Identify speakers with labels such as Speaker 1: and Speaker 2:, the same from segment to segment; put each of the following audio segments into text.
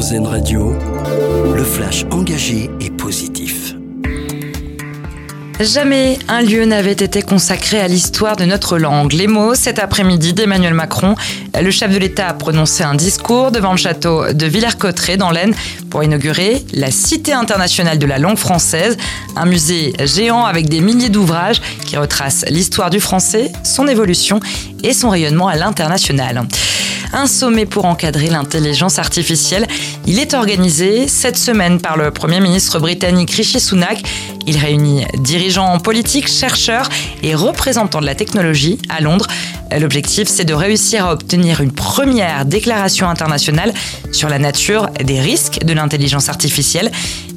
Speaker 1: Radio, le flash engagé et positif.
Speaker 2: Jamais un lieu n'avait été consacré à l'histoire de notre langue. Les mots, cet après-midi d'Emmanuel Macron, le chef de l'État a prononcé un discours devant le château de Villers-Cotterêts dans l'Aisne pour inaugurer la Cité internationale de la langue française, un musée géant avec des milliers d'ouvrages qui retracent l'histoire du français, son évolution et son rayonnement à l'international un sommet pour encadrer l'intelligence artificielle. Il est organisé cette semaine par le Premier ministre britannique Rishi Sunak. Il réunit dirigeants politiques, chercheurs et représentants de la technologie à Londres. L'objectif, c'est de réussir à obtenir une première déclaration internationale sur la nature des risques de l'intelligence artificielle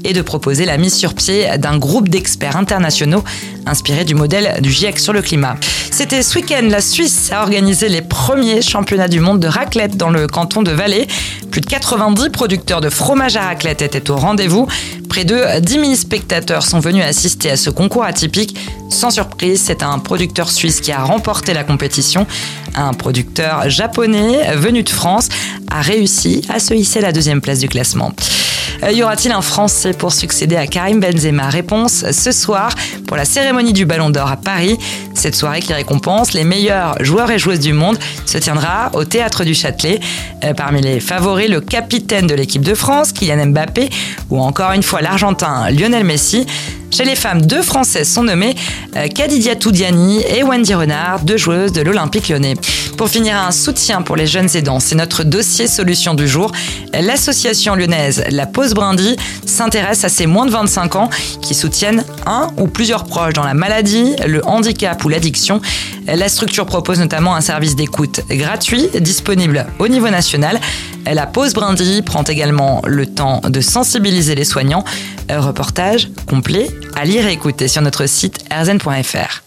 Speaker 2: et de proposer la mise sur pied d'un groupe d'experts internationaux inspiré du modèle du GIEC sur le climat. C'était ce week-end, la Suisse a organisé les premiers championnats du monde de raclette dans le canton de Valais. Plus de 90 producteurs de fromage à raclette étaient au rendez-vous. Près de 10 000 spectateurs sont venus assister à ce concours atypique. Sans surprise, c'est un producteur suisse qui a remporté la compétition. Un producteur japonais venu de France a réussi à se hisser à la deuxième place du classement. Euh, y aura-t-il un Français pour succéder à Karim Benzema? Réponse ce soir pour la cérémonie du Ballon d'Or à Paris. Cette soirée qui récompense les meilleurs joueurs et joueuses du monde se tiendra au Théâtre du Châtelet. Euh, parmi les favoris, le capitaine de l'équipe de France, Kylian Mbappé, ou encore une fois l'Argentin Lionel Messi. Chez les femmes, deux Françaises sont nommées, euh, Kadidia Toudiani et Wendy Renard, deux joueuses de l'Olympique lyonnais. Pour finir, un soutien pour les jeunes aidants, c'est notre dossier solution du jour. L'association lyonnaise La Pause Brindy s'intéresse à ces moins de 25 ans qui soutiennent un ou plusieurs proches dans la maladie, le handicap ou l'addiction. La structure propose notamment un service d'écoute gratuit disponible au niveau national. La Pause Brindy prend également le temps de sensibiliser les soignants. Reportage complet à lire et écouter sur notre site rzn.fr.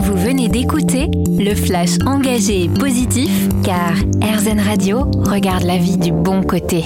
Speaker 3: Vous venez d'écouter le flash engagé et positif car RZN Radio regarde la vie du bon côté.